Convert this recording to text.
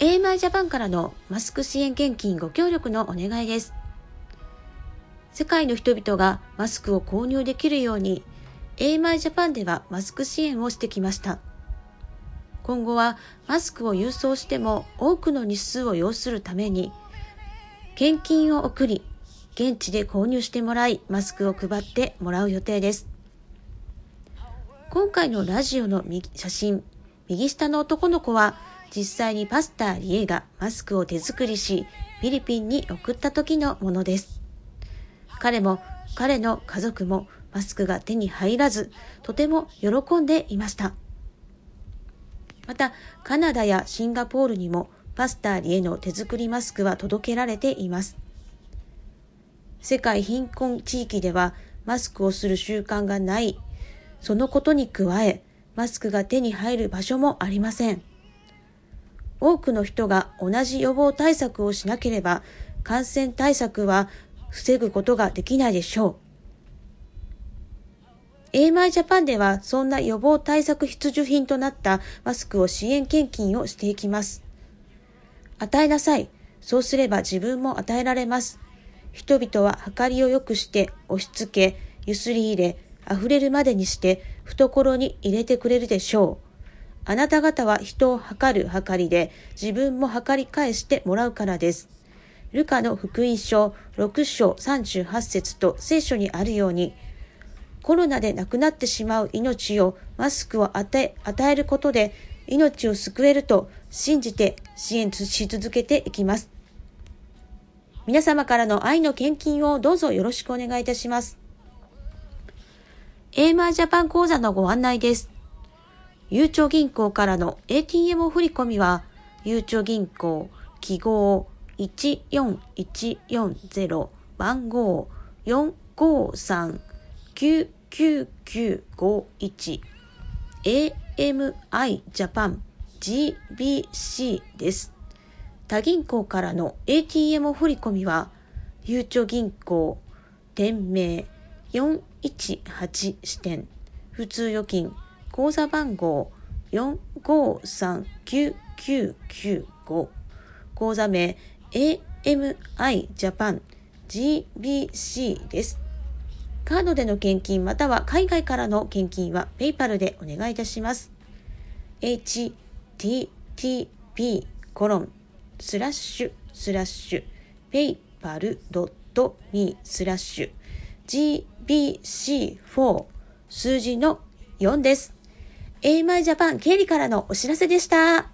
AMI ジャパンからのマスク支援献金ご協力のお願いです。世界の人々がマスクを購入できるように AMI ジャパンではマスク支援をしてきました。今後はマスクを郵送しても多くの日数を要するために献金を送り現地で購入してもらいマスクを配ってもらう予定です。今回のラジオの写真、右下の男の子は実際にパスタ・リエがマスクを手作りし、フィリピンに送った時のものです。彼も彼の家族もマスクが手に入らず、とても喜んでいました。また、カナダやシンガポールにもパスタ・リエの手作りマスクは届けられています。世界貧困地域ではマスクをする習慣がないそのことに加え、マスクが手に入る場所もありません。多くの人が同じ予防対策をしなければ、感染対策は防ぐことができないでしょう。AMI ジャパンではそんな予防対策必需品となったマスクを支援献金をしていきます。与えなさい。そうすれば自分も与えられます。人々は計りを良くして押し付け、ゆすり入れ、溢れるまでにして懐に入れてくれるでしょう。あなた方は人を測る計りで自分も測り返してもらうからです。ルカの福音書6章38節と聖書にあるように、コロナで亡くなってしまう命をマスクを与え与えることで命を救えると信じて支援し続けていきます。皆様からの愛の献金をどうぞよろしくお願いいたします。エーマージャパン講座のご案内です。ゆうちょ銀行からの ATM 振込は、ゆうちょ銀行記号14140番号453-99951 AMI ジャパン GBC です。他銀行からの ATM 振込は、ゆうちょ銀行店名418支店普通預金口座番号4539995口座名 AMI ジャパン GBC です。カードでの献金または海外からの献金は PayPal でお願いいたします。http コロンスラッシュスラッシュ paypal.me スラッシュ GBC4 数字の4です。AMI ジャパン経理からのお知らせでした。